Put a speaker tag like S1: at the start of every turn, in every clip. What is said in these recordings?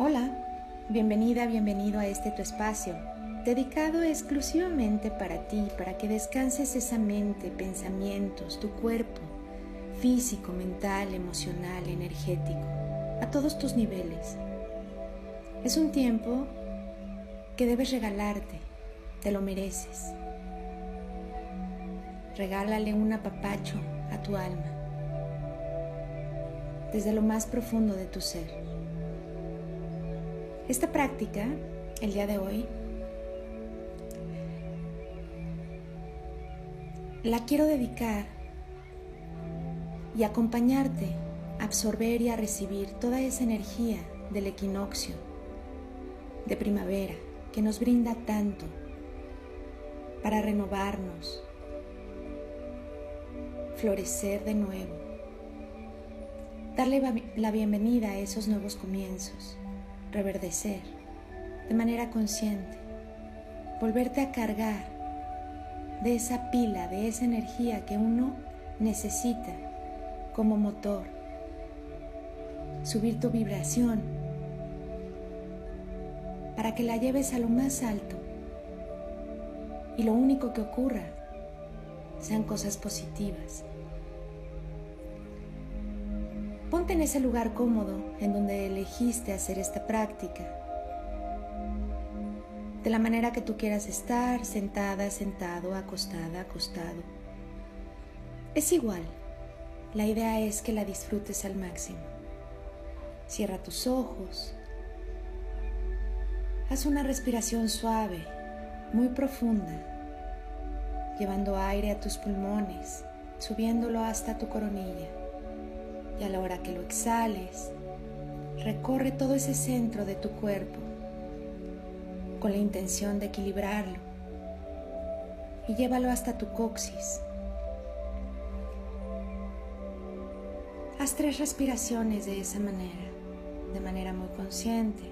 S1: Hola, bienvenida, bienvenido a este tu espacio, dedicado exclusivamente para ti, para que descanses esa mente, pensamientos, tu cuerpo, físico, mental, emocional, energético, a todos tus niveles. Es un tiempo que debes regalarte, te lo mereces. Regálale un apapacho a tu alma, desde lo más profundo de tu ser. Esta práctica, el día de hoy, la quiero dedicar y acompañarte a absorber y a recibir toda esa energía del equinoccio de primavera que nos brinda tanto para renovarnos, florecer de nuevo, darle la bienvenida a esos nuevos comienzos reverdecer de manera consciente, volverte a cargar de esa pila, de esa energía que uno necesita como motor, subir tu vibración para que la lleves a lo más alto y lo único que ocurra sean cosas positivas. En ese lugar cómodo en donde elegiste hacer esta práctica. De la manera que tú quieras estar, sentada, sentado, acostada, acostado. Es igual. La idea es que la disfrutes al máximo. Cierra tus ojos. Haz una respiración suave, muy profunda, llevando aire a tus pulmones, subiéndolo hasta tu coronilla y a la hora que lo exhales, recorre todo ese centro de tu cuerpo con la intención de equilibrarlo y llévalo hasta tu coxis. Haz tres respiraciones de esa manera, de manera muy consciente.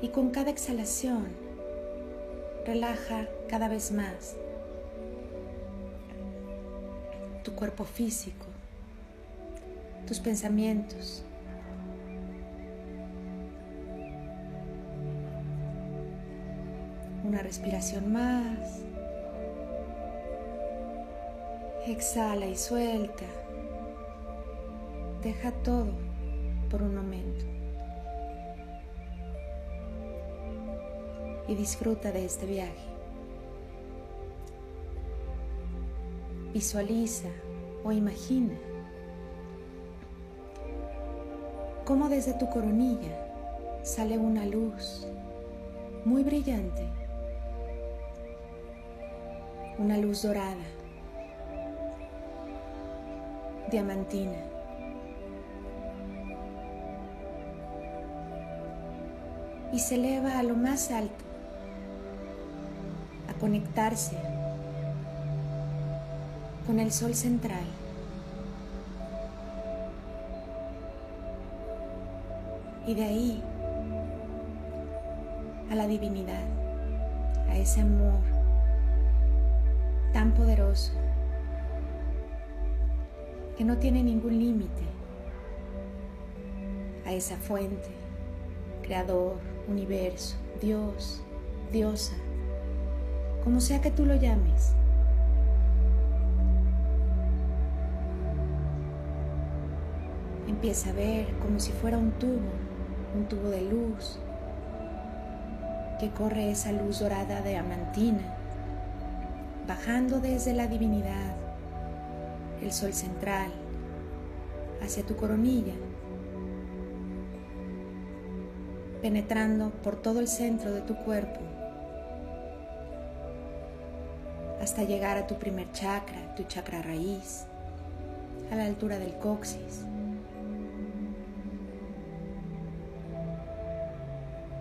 S1: Y con cada exhalación, relaja cada vez más tu cuerpo físico tus pensamientos. Una respiración más. Exhala y suelta. Deja todo por un momento. Y disfruta de este viaje. Visualiza o imagina cómo desde tu coronilla sale una luz muy brillante, una luz dorada, diamantina. Y se eleva a lo más alto, a conectarse con el sol central. Y de ahí a la divinidad, a ese amor tan poderoso que no tiene ningún límite, a esa fuente, creador, universo, Dios, diosa, como sea que tú lo llames. Empieza a ver como si fuera un tubo un tubo de luz que corre esa luz dorada de amantina, bajando desde la divinidad, el sol central, hacia tu coronilla, penetrando por todo el centro de tu cuerpo hasta llegar a tu primer chakra, tu chakra raíz, a la altura del coxis.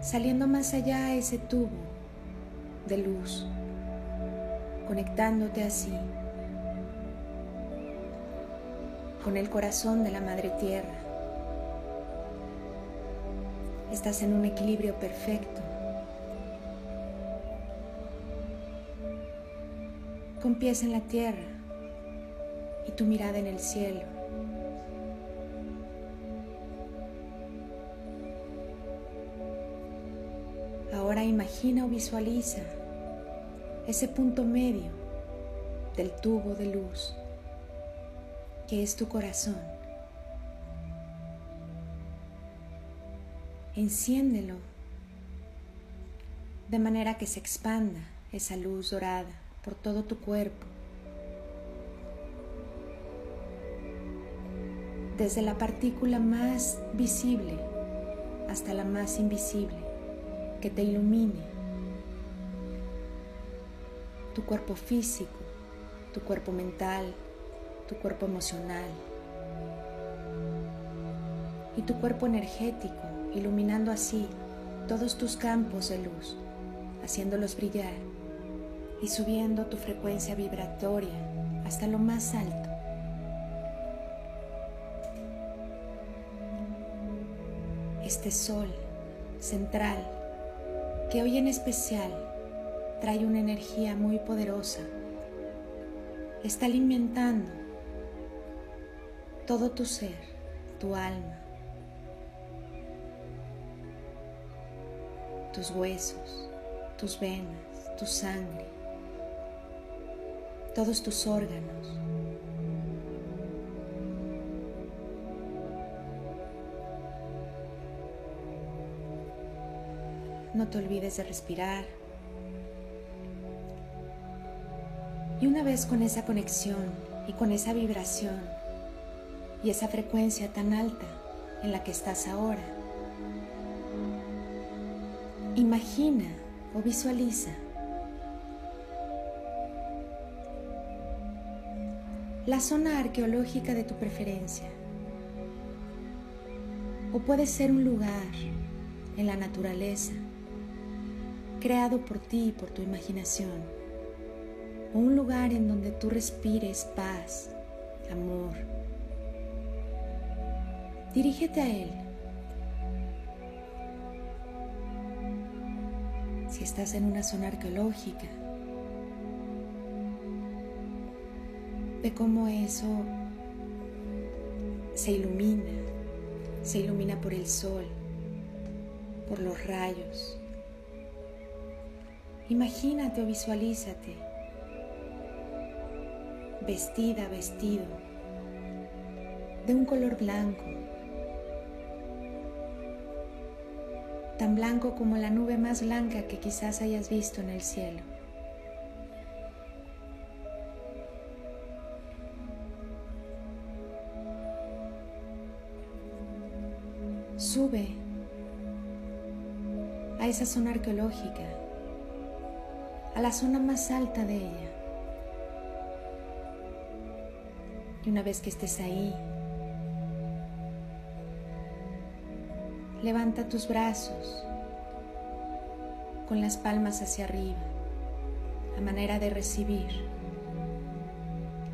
S1: Saliendo más allá ese tubo de luz, conectándote así con el corazón de la Madre Tierra. Estás en un equilibrio perfecto, con pies en la tierra y tu mirada en el cielo. Ahora imagina o visualiza ese punto medio del tubo de luz que es tu corazón. Enciéndelo de manera que se expanda esa luz dorada por todo tu cuerpo. Desde la partícula más visible hasta la más invisible, que te ilumine tu cuerpo físico, tu cuerpo mental, tu cuerpo emocional y tu cuerpo energético, iluminando así todos tus campos de luz, haciéndolos brillar y subiendo tu frecuencia vibratoria hasta lo más alto. Este sol central, que hoy en especial trae una energía muy poderosa, está alimentando todo tu ser, tu alma, tus huesos, tus venas, tu sangre, todos tus órganos. No te olvides de respirar. Y una vez con esa conexión y con esa vibración, y esa frecuencia tan alta en la que estás ahora. Imagina o visualiza la zona arqueológica de tu preferencia. O puede ser un lugar en la naturaleza, creado por ti y por tu imaginación. O un lugar en donde tú respires paz, amor, Dirígete a Él. Si estás en una zona arqueológica, ve cómo eso se ilumina, se ilumina por el sol, por los rayos. Imagínate o visualízate. Vestida, vestido. De un color blanco, tan blanco como la nube más blanca que quizás hayas visto en el cielo. Sube a esa zona arqueológica, a la zona más alta de ella. Y una vez que estés ahí, Levanta tus brazos con las palmas hacia arriba, a manera de recibir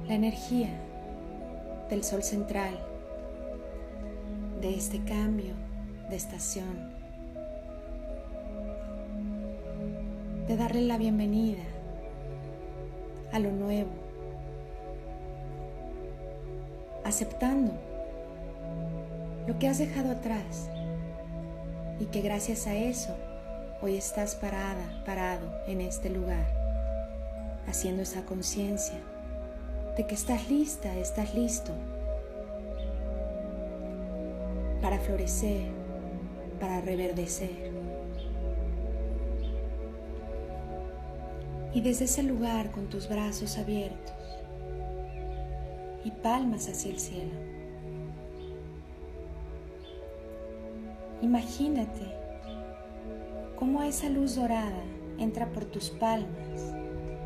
S1: la energía del sol central, de este cambio de estación, de darle la bienvenida a lo nuevo, aceptando lo que has dejado atrás y que gracias a eso hoy estás parada, parado en este lugar, haciendo esa conciencia de que estás lista, estás listo para florecer, para reverdecer. Y desde ese lugar con tus brazos abiertos y palmas hacia el cielo, Imagínate cómo esa luz dorada entra por tus palmas,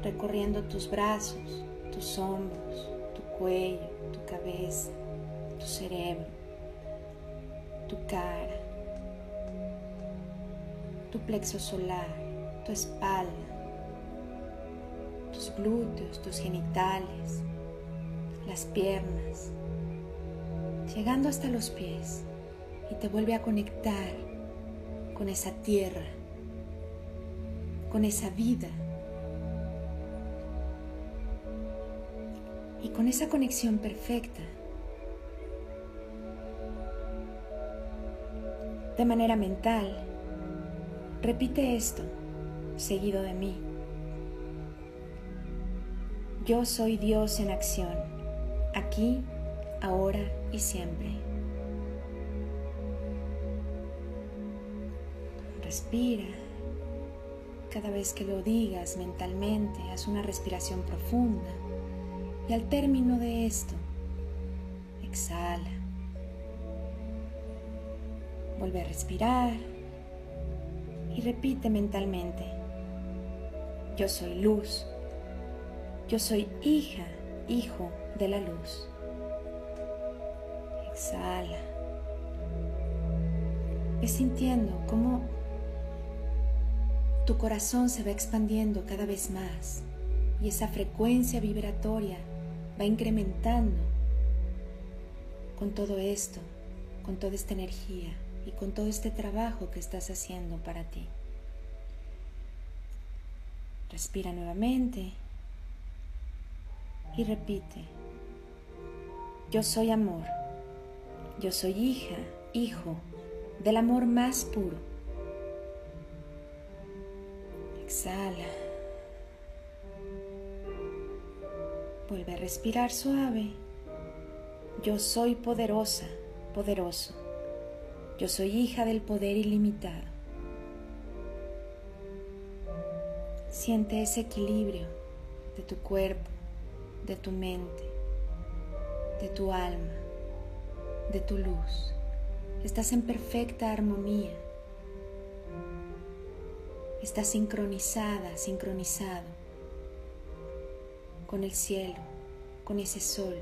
S1: recorriendo tus brazos, tus hombros, tu cuello, tu cabeza, tu cerebro, tu cara, tu plexo solar, tu espalda, glúteos, tus genitales, las piernas, llegando hasta los pies y te vuelve a conectar con esa tierra, con esa vida y con esa conexión perfecta. De manera mental, Repite esto, seguido de mí. Yo soy Dios en acción, aquí, ahora y siempre. Respira. Cada vez que lo digas mentalmente, haz una respiración profunda y al término de esto, exhala. Vuelve a respirar y repite mentalmente, yo soy luz, yo soy hija, hijo de la luz. Exhala. Ve sintiendo cómo tu corazón se va expandiendo cada vez más y esa frecuencia vibratoria va incrementando con todo esto, con toda esta energía y con todo este trabajo que estás haciendo para ti. Respira nuevamente y repite, yo soy amor, yo soy hija, hijo del amor más puro. Exhala. Vuelve a respirar suave. Yo soy poderosa, poderoso. Yo soy hija del poder ilimitado. Siente ese equilibrio de tu cuerpo, de tu mente, de tu alma, de tu luz. Estás en perfecta armonía. Estás sincronizada, sincronizado con el cielo, con ese sol,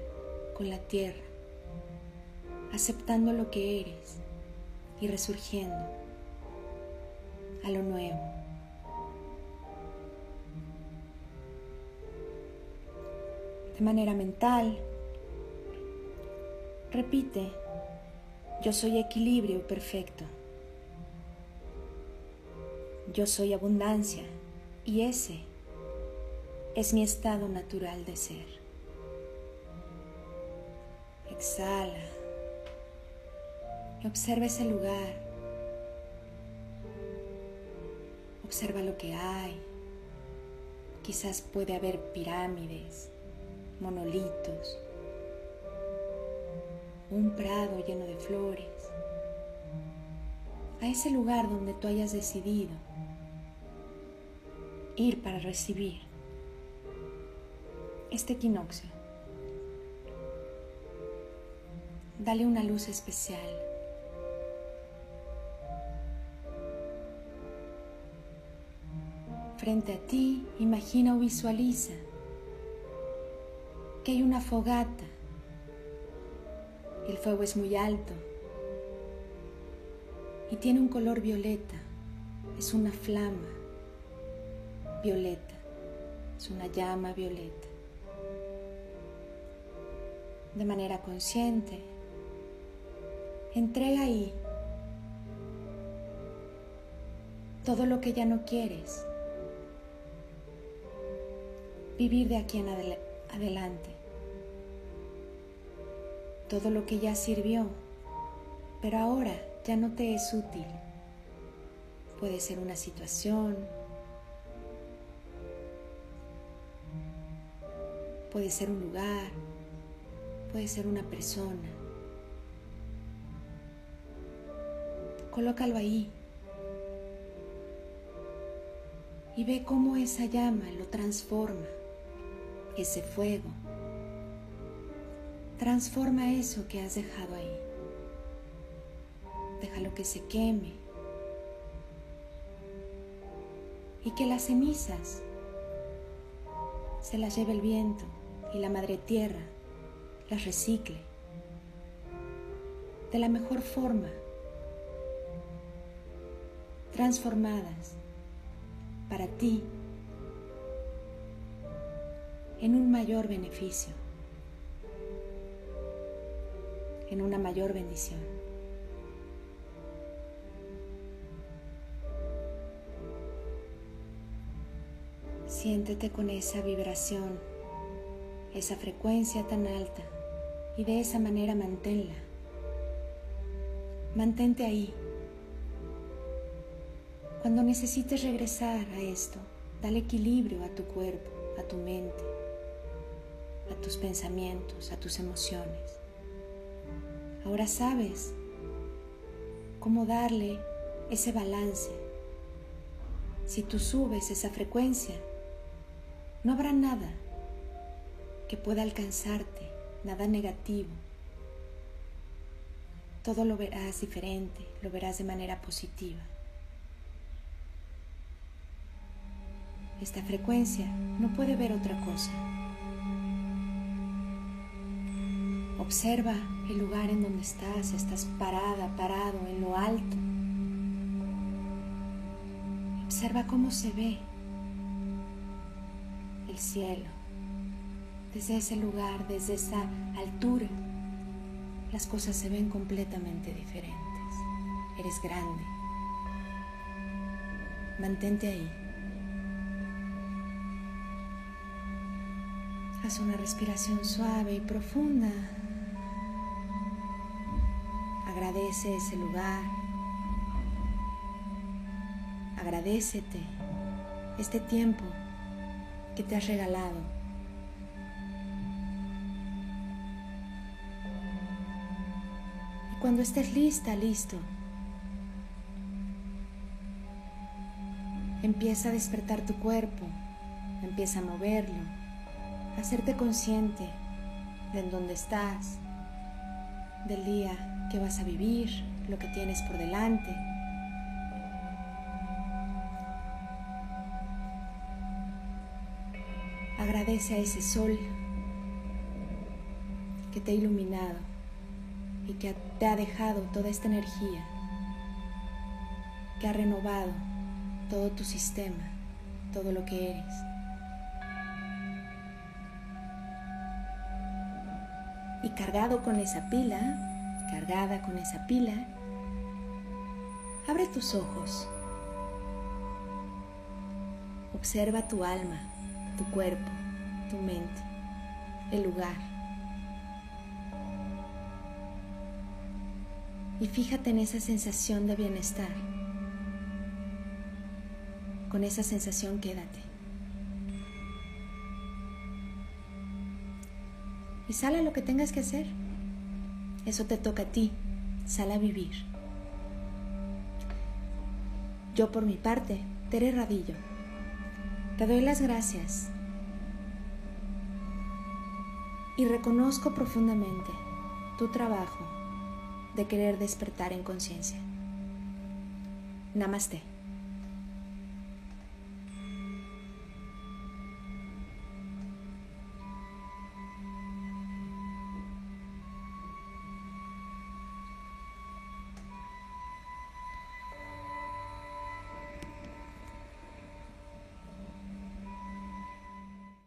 S1: con la tierra, aceptando lo que eres y resurgiendo a lo nuevo. De manera mental, repite, yo soy equilibrio perfecto. Yo soy abundancia y ese es mi estado natural de ser. Exhala y observa ese lugar. Observa lo que hay. Quizás puede haber pirámides, monolitos, un prado lleno de flores. A ese lugar donde tú hayas decidido ir para recibir este equinoccio. Dale una luz especial. Frente a ti, imagina o visualiza que hay una fogata. El fuego es muy alto y tiene un color violeta. Es una flama violeta. Es una llama violeta. De manera consciente, entrega ahí todo lo que ya no quieres vivir de aquí en adelante. Todo lo que ya sirvió, pero ahora ya no te es útil. Puede ser una situación, puede ser un lugar, puede ser una persona. Colócalo ahí y ve cómo esa llama lo transforma ese fuego. Transforma eso que has dejado ahí. Déjalo que se queme. Y que las cenizas se las lleve el viento y la madre tierra las recicle de la mejor forma, transformadas para ti en un mayor beneficio, en una mayor bendición. Siéntete con esa vibración, esa frecuencia tan alta y de esa manera manténla. Mantente ahí. Cuando necesites regresar a esto, dale equilibrio a tu cuerpo, a tu mente, a tus pensamientos, a tus emociones. Ahora sabes cómo darle ese balance. Si tú subes esa frecuencia, no habrá nada que pueda alcanzarte, nada negativo. Todo lo verás diferente, lo verás de manera positiva. Esta frecuencia no puede ver otra cosa. Observa el lugar en donde estás, estás parada, parado en lo alto. Observa cómo se ve el cielo. Desde ese lugar, desde esa altura, las cosas se ven completamente diferentes. Eres grande. Mantente ahí. Haz una respiración suave y profunda. Agradece ese lugar. Agradecete este tiempo que te has regalado. Y cuando estés lista, listo, empieza a despertar tu cuerpo, empieza a moverlo, a hacerte consciente de en dónde estás, del día que vas a vivir, lo que tienes por delante. Agradece a ese sol que te ha iluminado y que te ha dejado toda esta energía, que ha renovado todo tu sistema, todo lo que eres. Y cargado con esa pila, cargada con esa pila, abre tus ojos. Observa tu alma, tu cuerpo, tu mente, el lugar. Y fíjate en esa sensación de bienestar. Con esa sensación quédate. Y sale lo que tengas que hacer. Eso te toca a ti. Sal a vivir. Yo por mi parte, Tere Radillo, te doy las gracias y reconozco profundamente tu trabajo de querer despertar en conciencia. Namaste.